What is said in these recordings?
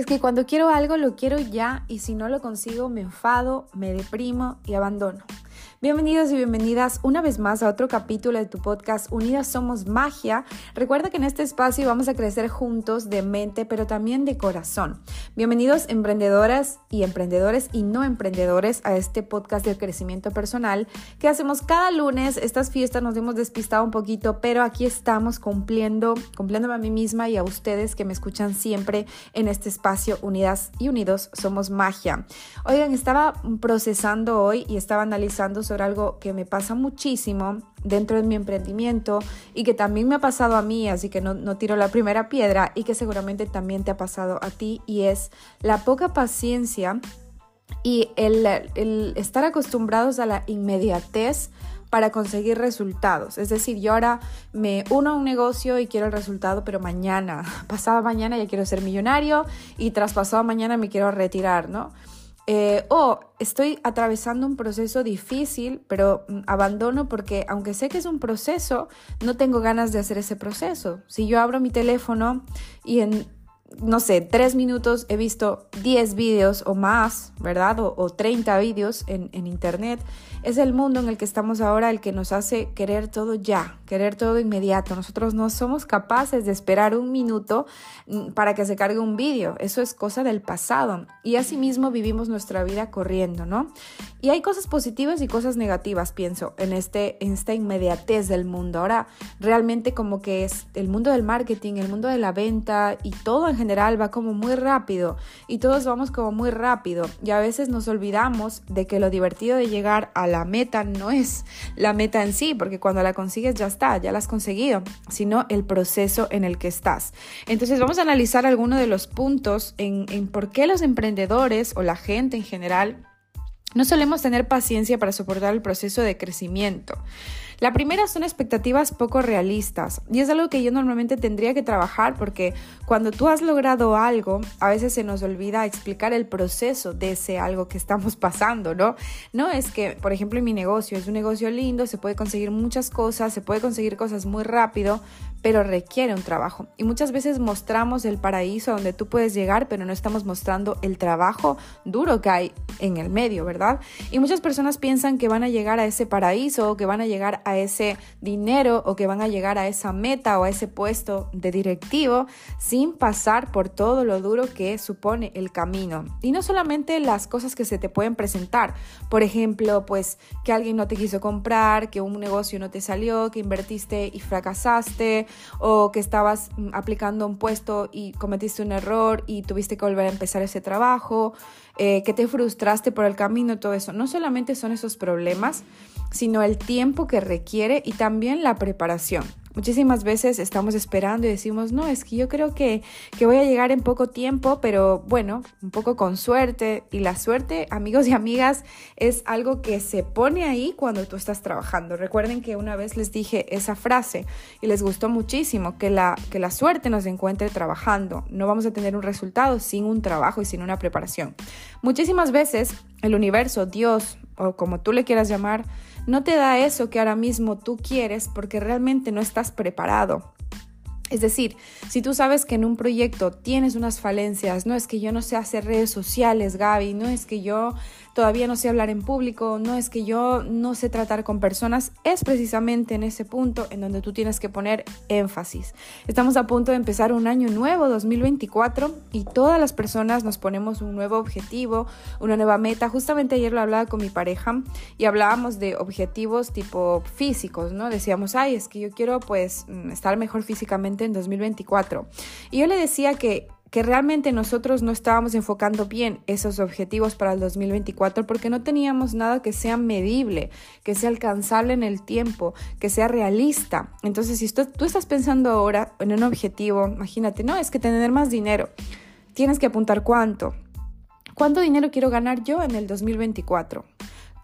es que cuando quiero algo lo quiero ya y si no lo consigo me enfado, me deprimo y abandono. Bienvenidos y bienvenidas una vez más a otro capítulo de tu podcast Unidas Somos Magia. Recuerda que en este espacio vamos a crecer juntos de mente, pero también de corazón. Bienvenidos emprendedoras y emprendedores y no emprendedores a este podcast de crecimiento personal que hacemos cada lunes. Estas fiestas nos hemos despistado un poquito, pero aquí estamos cumpliendo, cumpliéndome a mí misma y a ustedes que me escuchan siempre en este espacio Unidas y Unidos Somos Magia. Oigan, estaba procesando hoy y estaba analizando algo que me pasa muchísimo dentro de mi emprendimiento y que también me ha pasado a mí, así que no, tiro la primera piedra y que seguramente también te ha pasado a ti y es la poca paciencia y el, el estar acostumbrados a la inmediatez para conseguir resultados. Es decir, yo ahora me uno a un negocio y quiero el resultado, pero mañana, pasado mañana ya quiero ser millonario y tras pasado mañana me quiero retirar, ¿no? Eh, o estoy atravesando un proceso difícil, pero mm, abandono porque aunque sé que es un proceso, no tengo ganas de hacer ese proceso. Si yo abro mi teléfono y en, no sé, tres minutos he visto 10 vídeos o más, ¿verdad? O, o 30 vídeos en, en internet, es el mundo en el que estamos ahora el que nos hace querer todo ya, querer todo inmediato. Nosotros no somos capaces de esperar un minuto mm, para que se cargue un vídeo. Eso es cosa del pasado. Y asimismo vivimos nuestra vida corriendo, ¿no? Y hay cosas positivas y cosas negativas, pienso, en, este, en esta inmediatez del mundo. Ahora, realmente como que es el mundo del marketing, el mundo de la venta y todo en general va como muy rápido. Y todos vamos como muy rápido. Y a veces nos olvidamos de que lo divertido de llegar a la meta no es la meta en sí, porque cuando la consigues ya está, ya la has conseguido, sino el proceso en el que estás. Entonces vamos a analizar algunos de los puntos en, en por qué los emprendedores o la gente en general no solemos tener paciencia para soportar el proceso de crecimiento. La primera son expectativas poco realistas y es algo que yo normalmente tendría que trabajar porque cuando tú has logrado algo, a veces se nos olvida explicar el proceso de ese algo que estamos pasando, ¿no? No es que, por ejemplo, en mi negocio es un negocio lindo, se puede conseguir muchas cosas, se puede conseguir cosas muy rápido, pero requiere un trabajo. Y muchas veces mostramos el paraíso donde tú puedes llegar, pero no estamos mostrando el trabajo duro que hay en el medio, ¿verdad? Y muchas personas piensan que van a llegar a ese paraíso, o que van a llegar a ese dinero o que van a llegar a esa meta o a ese puesto de directivo sin pasar por todo lo duro que supone el camino. Y no solamente las cosas que se te pueden presentar, por ejemplo, pues que alguien no te quiso comprar, que un negocio no te salió, que invertiste y fracasaste, o que estabas mm, aplicando un puesto y cometiste un error y tuviste que volver a empezar ese trabajo, eh, que te frustraste por el camino, todo eso. No solamente son esos problemas, sino el tiempo que requiere y también la preparación. Muchísimas veces estamos esperando y decimos, no, es que yo creo que, que, voy a llegar en poco tiempo, pero bueno, un poco con suerte. Y la suerte, amigos y amigas, es algo que se pone ahí cuando tú estás trabajando. Recuerden que una vez les dije esa frase y les gustó muchísimo, que la, que la suerte nos encuentre trabajando. No vamos a tener un resultado sin un trabajo y sin una preparación. Muchísimas veces el universo, Dios o como tú le quieras llamar, no te da eso que ahora mismo tú quieres porque realmente no estás preparado. Es decir, si tú sabes que en un proyecto tienes unas falencias, no es que yo no sé hacer redes sociales, Gaby, no es que yo todavía no sé hablar en público, no es que yo no sé tratar con personas, es precisamente en ese punto en donde tú tienes que poner énfasis. Estamos a punto de empezar un año nuevo, 2024, y todas las personas nos ponemos un nuevo objetivo, una nueva meta. Justamente ayer lo hablaba con mi pareja y hablábamos de objetivos tipo físicos, ¿no? Decíamos, ay, es que yo quiero pues mm, estar mejor físicamente en 2024. Y yo le decía que que realmente nosotros no estábamos enfocando bien esos objetivos para el 2024 porque no teníamos nada que sea medible, que sea alcanzable en el tiempo, que sea realista. Entonces, si tú, tú estás pensando ahora en un objetivo, imagínate, no, es que tener más dinero, tienes que apuntar cuánto. ¿Cuánto dinero quiero ganar yo en el 2024?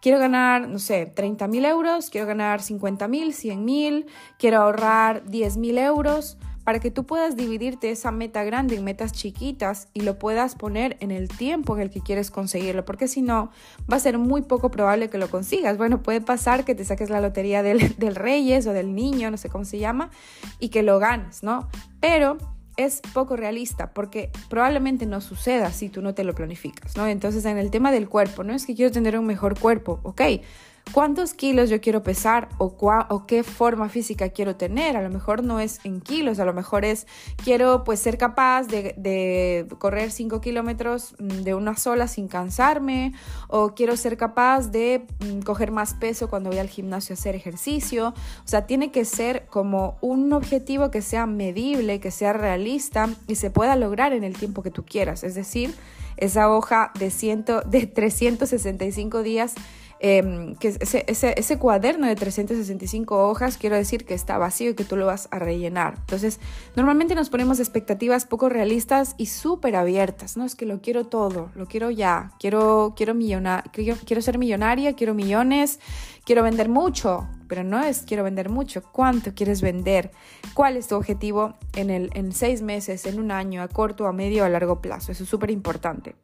Quiero ganar, no sé, 30 mil euros, quiero ganar 50 mil, 100 mil, quiero ahorrar 10 mil euros para que tú puedas dividirte esa meta grande en metas chiquitas y lo puedas poner en el tiempo en el que quieres conseguirlo, porque si no, va a ser muy poco probable que lo consigas. Bueno, puede pasar que te saques la lotería del, del Reyes o del niño, no sé cómo se llama, y que lo ganes, ¿no? Pero es poco realista porque probablemente no suceda si tú no te lo planificas, ¿no? Entonces, en el tema del cuerpo, no es que quiero tener un mejor cuerpo, ok, cuántos kilos yo quiero pesar o, o, qué forma física quiero tener. A lo mejor no es en kilos, a lo mejor es quiero pues ser capaz de, de correr 5 kilómetros mm, de una sola sin cansarme o quiero ser capaz de mm, coger más peso cuando voy al gimnasio a hacer ejercicio. O sea, tiene que ser como un objetivo que sea medible, que sea realista y se pueda lograr en el tiempo que tú quieras. Es decir, esa hoja de, ciento, de 365 días Em, que ese, ese, cuaderno de 365 hojas, quiero decir que está vacío y que tú lo vas a rellenar. Entonces, normalmente nos ponemos expectativas poco realistas y súper abiertas, ¿no? Es que lo quiero todo, lo quiero ya, quiero, quiero, quiero, quiero ser millonaria, quiero millones, quiero vender mucho, pero no es quiero vender mucho, ¿cuánto quieres vender? ¿Cuál es tu objetivo en, el, en seis meses, en un año, a corto, a medio, a largo plazo? Eso es súper importante.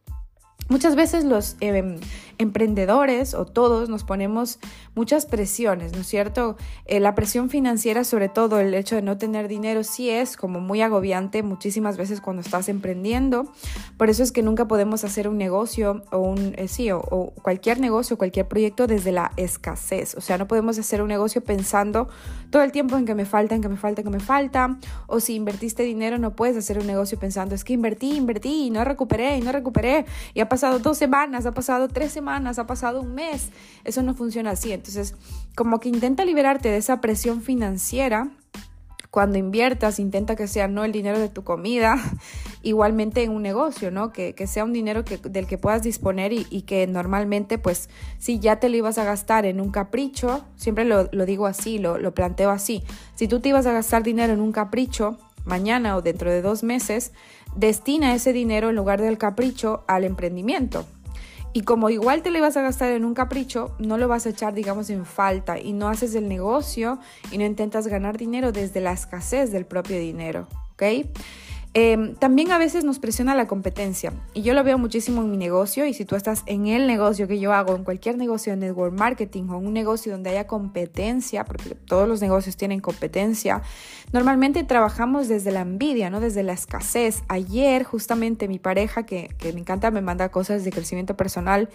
Muchas veces los em, emprendedores o todos nos ponemos muchas presiones, ¿no es cierto? Eh, la presión financiera, sobre todo el hecho de no tener dinero, sí es como muy agobiante muchísimas veces cuando estás emprendiendo. Por eso es que nunca podemos hacer un negocio o un, eh, sí, o, cualquier negocio, cualquier proyecto desde la escasez. O sea, no podemos hacer un negocio pensando todo el tiempo en que me falta, en que me falta, en que me falta. O si invertiste dinero, no puedes hacer un negocio pensando, es que invertí, invertí y no recuperé, y no recuperé. Y ha pasado dos semanas, ha pasado tres semanas, ha pasado un mes. Eso no funciona así. Entonces, como que intenta liberarte de esa presión financiera. Cuando inviertas, intenta que sea no el dinero de tu comida, igualmente en un negocio, ¿no? Que, sea un dinero que, del que puedas disponer y, que normalmente, pues, si ya te lo ibas a gastar en un capricho, siempre lo, digo así, lo, lo planteo así, si tú te ibas a gastar dinero en un capricho, mañana o dentro de dos meses, destina ese dinero en lugar del capricho al emprendimiento. Y como igual te lo vas a gastar en un capricho, no lo vas a echar, digamos, en falta y no haces el negocio y no intentas ganar dinero desde la escasez del propio dinero, ¿ok? Em, también a veces nos presiona la competencia y yo lo veo muchísimo en mi negocio y si tú estás en el negocio que yo hago, en cualquier negocio de network marketing o en un negocio donde haya competencia, porque todos los negocios tienen competencia, normalmente trabajamos desde la envidia, ¿no? Desde la escasez. Ayer justamente mi pareja, que, me encanta, me manda cosas de crecimiento personal,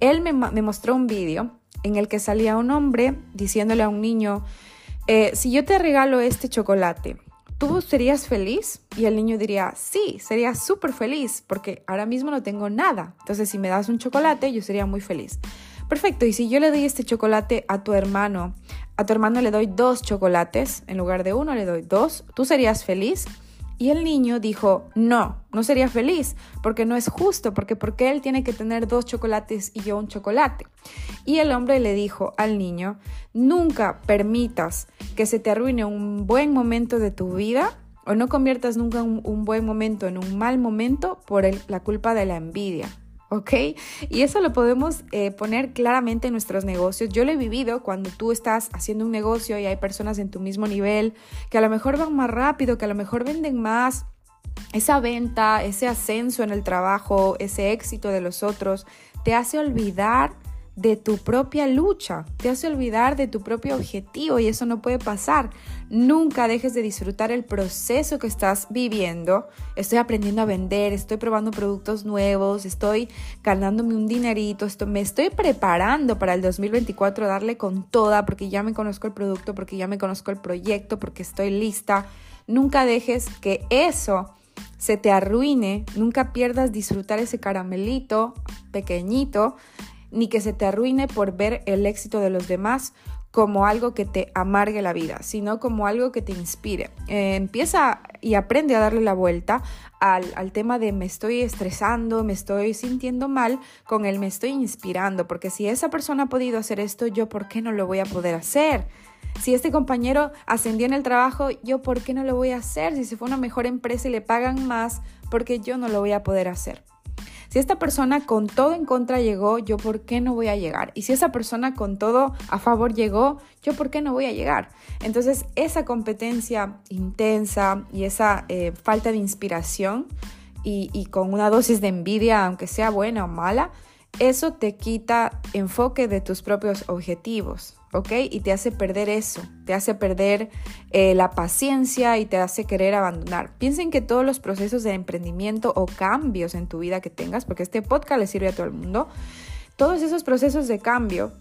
él me, mostró un vídeo en el que salía un hombre diciéndole a un niño, eh, si yo te regalo este chocolate, ¿tú serías feliz? Y el niño diría, sí, sería súper feliz porque ahora mismo no tengo nada. Entonces, si me das un chocolate, yo sería muy feliz. Perfecto, y si yo le doy este chocolate a tu hermano, a tu hermano le doy dos chocolates, en lugar de uno le doy dos, ¿tú serías feliz? Y el niño dijo, no, no sería feliz, porque no es justo, porque porque él tiene que tener dos chocolates y yo un chocolate. Y el hombre le dijo al niño, nunca permitas que se te arruine un buen momento de tu vida o no conviertas nunca un, buen momento en un mal momento por la culpa de la envidia. ¿Ok? Y eso lo podemos eh, poner claramente en nuestros negocios. Yo lo he vivido cuando tú estás haciendo un negocio y hay personas en tu mismo nivel que a lo mejor van más rápido, que a lo mejor venden más. Esa venta, ese ascenso en el trabajo, ese éxito de los otros, te hace olvidar de tu propia lucha, te hace olvidar de tu propio objetivo y eso no puede pasar. Nunca dejes de disfrutar el proceso que estás viviendo. Estoy aprendiendo a vender, estoy probando productos nuevos, estoy ganándome un dinerito, me estoy preparando para el 2024 darle con toda porque ya me conozco el producto, porque ya me conozco el proyecto, porque estoy lista. Nunca dejes que eso se te arruine, nunca pierdas disfrutar ese caramelito pequeñito ni que se te arruine por ver el éxito de los demás como algo que te amargue la vida, sino como algo que te inspire. Eh, empieza y aprende a darle la vuelta al, al, tema de me estoy estresando, me estoy sintiendo mal, con el me estoy inspirando, porque si esa persona ha podido hacer esto, yo por qué no lo voy a poder hacer. Si este compañero ascendió en el trabajo, yo por qué no lo voy a hacer. Si se fue a una mejor empresa y le pagan más, porque yo no lo voy a poder hacer. Si esta persona con todo en contra llegó, yo por qué no voy a llegar? Y si esa persona con todo a favor llegó, yo por qué no voy a llegar? Entonces, esa competencia intensa y esa eh, falta de inspiración y, y con una dosis de envidia, aunque sea buena o mala, eso te quita enfoque de tus propios objetivos. ¿Ok? Y te hace perder eso, te hace perder eh, la paciencia y te hace querer abandonar. Piensen que todos los procesos de emprendimiento o cambios en tu vida que tengas, porque este podcast le sirve a todo el mundo, todos esos procesos de cambio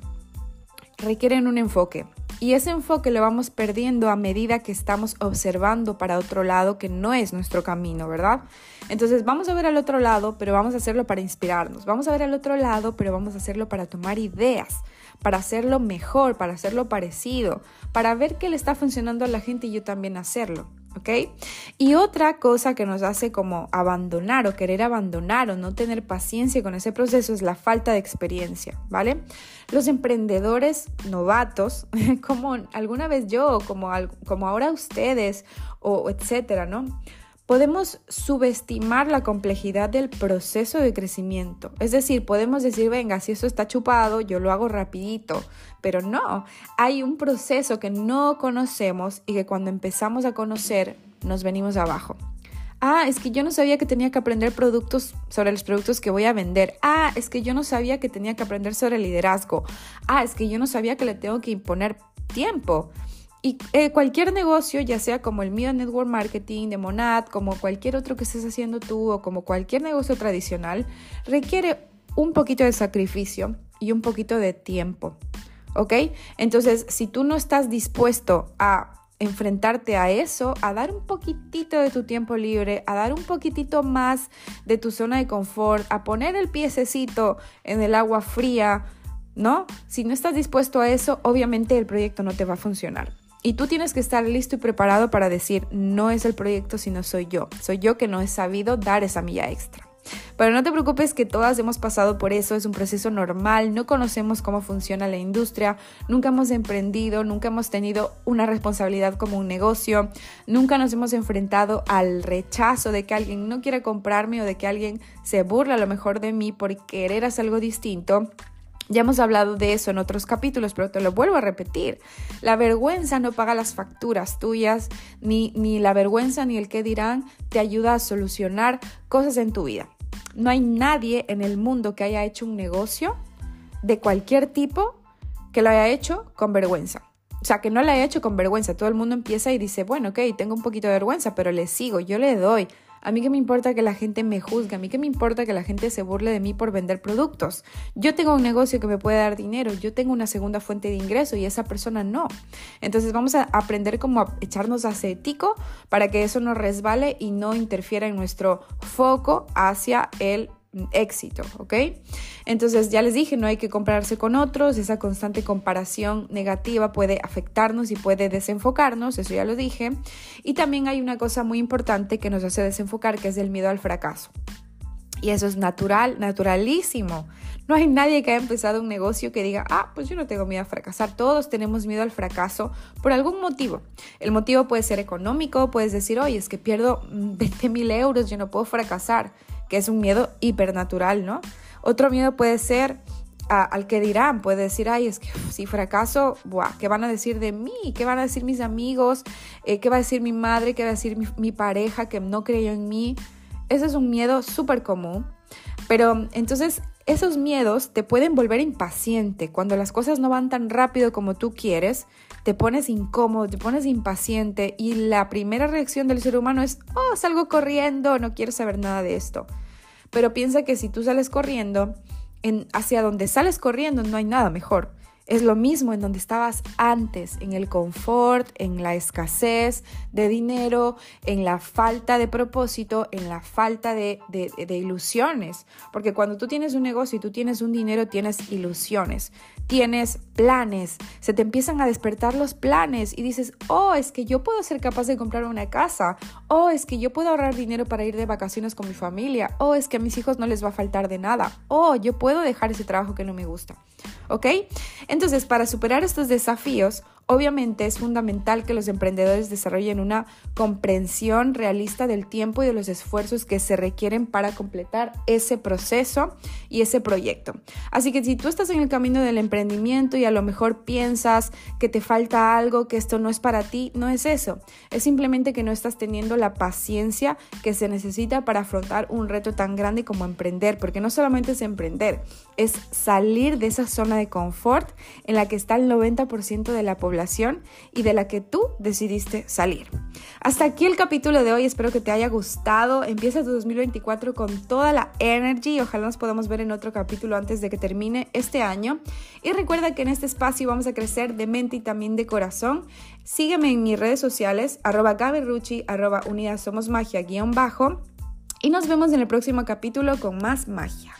requieren un enfoque. Y ese enfoque lo vamos perdiendo a medida que estamos observando para otro lado que no es nuestro camino, ¿verdad? Entonces vamos a ver al otro lado, pero vamos a hacerlo para inspirarnos. Vamos a ver al otro lado, pero vamos a hacerlo para tomar ideas para hacerlo mejor, para hacerlo parecido, para ver qué le está funcionando a la gente y yo también hacerlo. ¿Ok? Y otra cosa que nos hace como abandonar o querer abandonar o no tener paciencia con ese proceso es la falta de experiencia, ¿vale? Los emprendedores novatos, como alguna vez yo, como, como ahora ustedes, o etcétera, ¿no? Podemos subestimar la complejidad del proceso de crecimiento. Es decir, podemos decir, venga, si eso está chupado, yo lo hago rapidito. Pero no, hay un proceso que no conocemos y que cuando empezamos a conocer nos venimos abajo. Ah, es que yo no sabía que tenía que aprender productos sobre los productos que voy a vender. Ah, es que yo no sabía que tenía que aprender sobre liderazgo. Ah, es que yo no sabía que le tengo que imponer tiempo. Y eh, cualquier negocio, ya sea como el mío Network Marketing, de Monad, como cualquier otro que estés haciendo tú o como cualquier negocio tradicional, requiere un poquito de sacrificio y un poquito de tiempo. ¿Ok? Entonces, si tú no estás dispuesto a enfrentarte a eso, a dar un poquitito de tu tiempo libre, a dar un poquitito más de tu zona de confort, a poner el piececito en el agua fría, ¿no? Si no estás dispuesto a eso, obviamente el proyecto no te va a funcionar. Y tú tienes que estar listo y preparado para decir, no es el proyecto, sino soy yo. Soy yo que no he sabido dar esa milla extra. Pero no te preocupes que todas hemos pasado por eso, es un proceso normal, no conocemos cómo funciona la industria, nunca hemos emprendido, nunca hemos tenido una responsabilidad como un negocio, nunca nos hemos enfrentado al rechazo de que alguien no quiera comprarme o de que alguien se burla a lo mejor de mí por querer hacer algo distinto. Ya hemos hablado de eso en otros capítulos, pero te lo vuelvo a repetir. La vergüenza no paga las facturas tuyas, ni, ni la vergüenza ni el qué dirán te ayuda a solucionar cosas en tu vida. No hay nadie en el mundo que haya hecho un negocio de cualquier tipo que lo haya hecho con vergüenza. O sea, que no lo haya hecho con vergüenza. Todo el mundo empieza y dice, bueno, ok, tengo un poquito de vergüenza, pero le sigo, yo le doy. A mí que me importa que la gente me juzgue, a mí que me importa que la gente se burle de mí por vender productos. Yo tengo un negocio que me puede dar dinero, yo tengo una segunda fuente de ingreso y esa persona no. Entonces vamos a aprender cómo a echarnos acético para que eso no resbale y no interfiera en nuestro foco hacia el éxito, ¿ok? Entonces ya les dije, no hay que compararse con otros, esa constante comparación negativa puede afectarnos y puede desenfocarnos, eso ya lo dije. Y también hay una cosa muy importante que nos hace desenfocar, que es el miedo al fracaso. Y eso es natural, naturalísimo. No hay nadie que haya empezado un negocio que diga, ah, pues yo no tengo miedo a fracasar. Todos tenemos miedo al fracaso por algún motivo. El motivo puede ser económico, puedes decir, oye, es que pierdo 20 mil euros, yo no puedo fracasar que es un miedo hipernatural, ¿no? Otro miedo puede ser al que dirán, puede decir, ay, es que si fracaso, buah, ¿qué van a decir de mí? ¿Qué van a decir mis amigos? Eh, ¿Qué va a decir mi madre? ¿Qué va a decir mi, mi pareja que no creyó en mí? Ese es un miedo súper común. Pero entonces esos miedos te pueden volver impaciente. Cuando las cosas no van tan rápido como tú quieres, te pones incómodo, te pones impaciente y la primera reacción del ser humano es, oh, salgo corriendo, no quiero saber nada de esto. Pero piensa que si tú sales corriendo, en, hacia donde sales corriendo no hay nada mejor. Es lo mismo en donde estabas antes, en el confort, en la escasez de dinero, en la falta de propósito, en la falta de, de, ilusiones. Porque cuando tú tienes un negocio y tú tienes un dinero, tienes ilusiones, tienes planes, se te empiezan a despertar los planes y dices, oh, es que yo puedo ser capaz de comprar una casa, oh, es que yo puedo ahorrar dinero para ir de vacaciones con mi familia, oh, es que a mis hijos no les va a faltar de nada, oh, yo puedo dejar ese trabajo que no me gusta. ¿Ok? Entonces, para superar estos desafíos, Obviamente es fundamental que los emprendedores desarrollen una comprensión realista del tiempo y de los esfuerzos que se requieren para completar ese proceso y ese proyecto. Así que si tú estás en el camino del emprendimiento y a lo mejor piensas que te falta algo, que esto no es para ti, no es eso. Es simplemente que no estás teniendo la paciencia que se necesita para afrontar un reto tan grande como emprender, porque no solamente es emprender, es salir de esa zona de confort en la que está el 90% de la y de la que tú decidiste salir. Hasta aquí el capítulo de hoy, espero que te haya gustado. Empieza tu 2024 con toda la energy y ojalá nos podamos ver en otro capítulo antes de que termine este año. Y recuerda que en este espacio vamos a crecer de mente y también de corazón. Sígueme en mis redes sociales, arroba gaberrucci, arroba unidas somos magia guion bajo. Y nos vemos en el próximo capítulo con más magia.